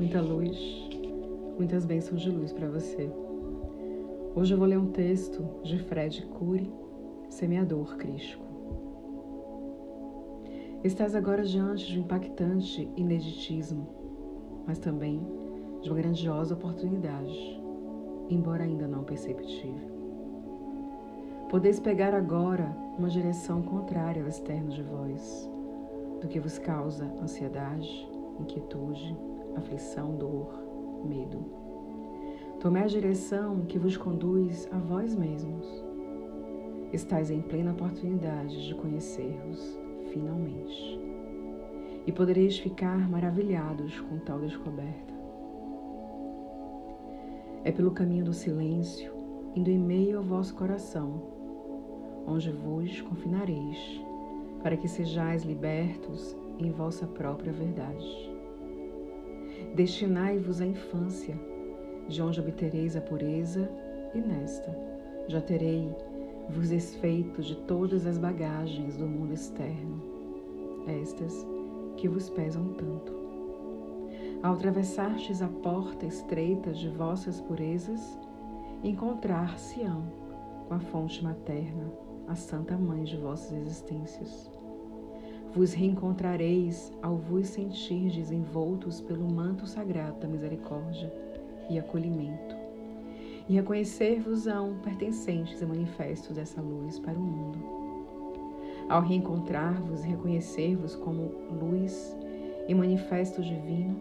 muita luz, muitas bênçãos de luz para você. Hoje eu vou ler um texto de Fred Cury, Semeador Crístico. Estás agora diante de um impactante ineditismo, mas também de uma grandiosa oportunidade, embora ainda não perceptível. Podeis pegar agora uma direção contrária ao externo de vós, do que vos causa ansiedade, inquietude, aflição, dor, medo. Tomei a direção que vos conduz a vós mesmos. Estais em plena oportunidade de conhecer-vos finalmente. E podereis ficar maravilhados com tal descoberta. É pelo caminho do silêncio, indo em meio ao vosso coração, onde vos confinareis, para que sejais libertos em vossa própria verdade. Destinai-vos à infância, de onde obtereis a pureza, e nesta já terei vos desfeito de todas as bagagens do mundo externo, estas que vos pesam tanto. Ao atravessartes a porta estreita de vossas purezas, encontrar-se-ão com a fonte materna, a santa mãe de vossas existências. Vos reencontrareis ao vos sentirdes envoltos pelo manto sagrado da misericórdia e acolhimento, e reconhecer-vos-ão pertencentes e manifestos dessa luz para o mundo. Ao reencontrar-vos e reconhecer-vos como luz e manifesto divino,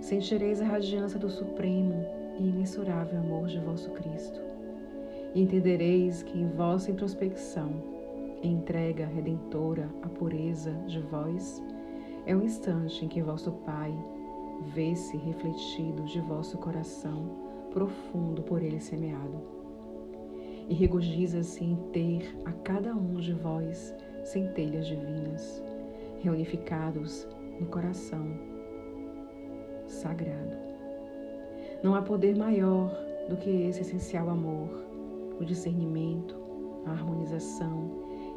sentireis a radiância do supremo e imensurável amor de vosso Cristo, e entendereis que em vossa introspecção entrega redentora a pureza de vós, é o instante em que vosso Pai vê-se refletido de vosso coração profundo por ele semeado. E regozija-se em ter a cada um de vós centelhas divinas, reunificados no coração sagrado. Não há poder maior do que esse essencial amor, o discernimento, a harmonização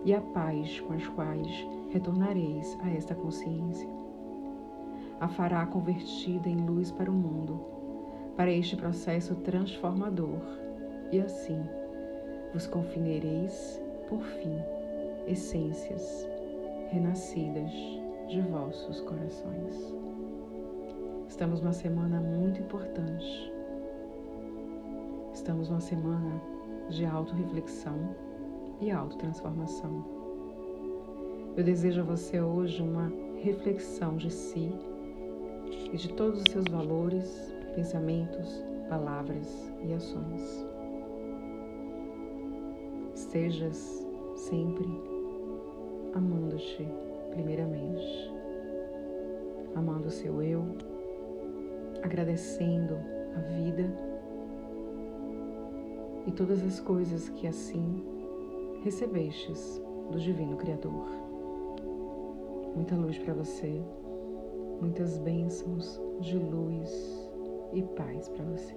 e a paz com as quais retornareis a esta consciência. A fará convertida em luz para o mundo, para este processo transformador, e assim vos confinereis, por fim, essências renascidas de vossos corações. Estamos numa semana muito importante. Estamos numa semana de auto-reflexão e autotransformação. Eu desejo a você hoje uma reflexão de si e de todos os seus valores, pensamentos, palavras e ações. Estejas sempre amando-te, primeiramente, amando o seu eu, agradecendo a vida e todas as coisas que assim recebestes do Divino Criador. Muita luz para você, muitas bênçãos de luz e paz para você.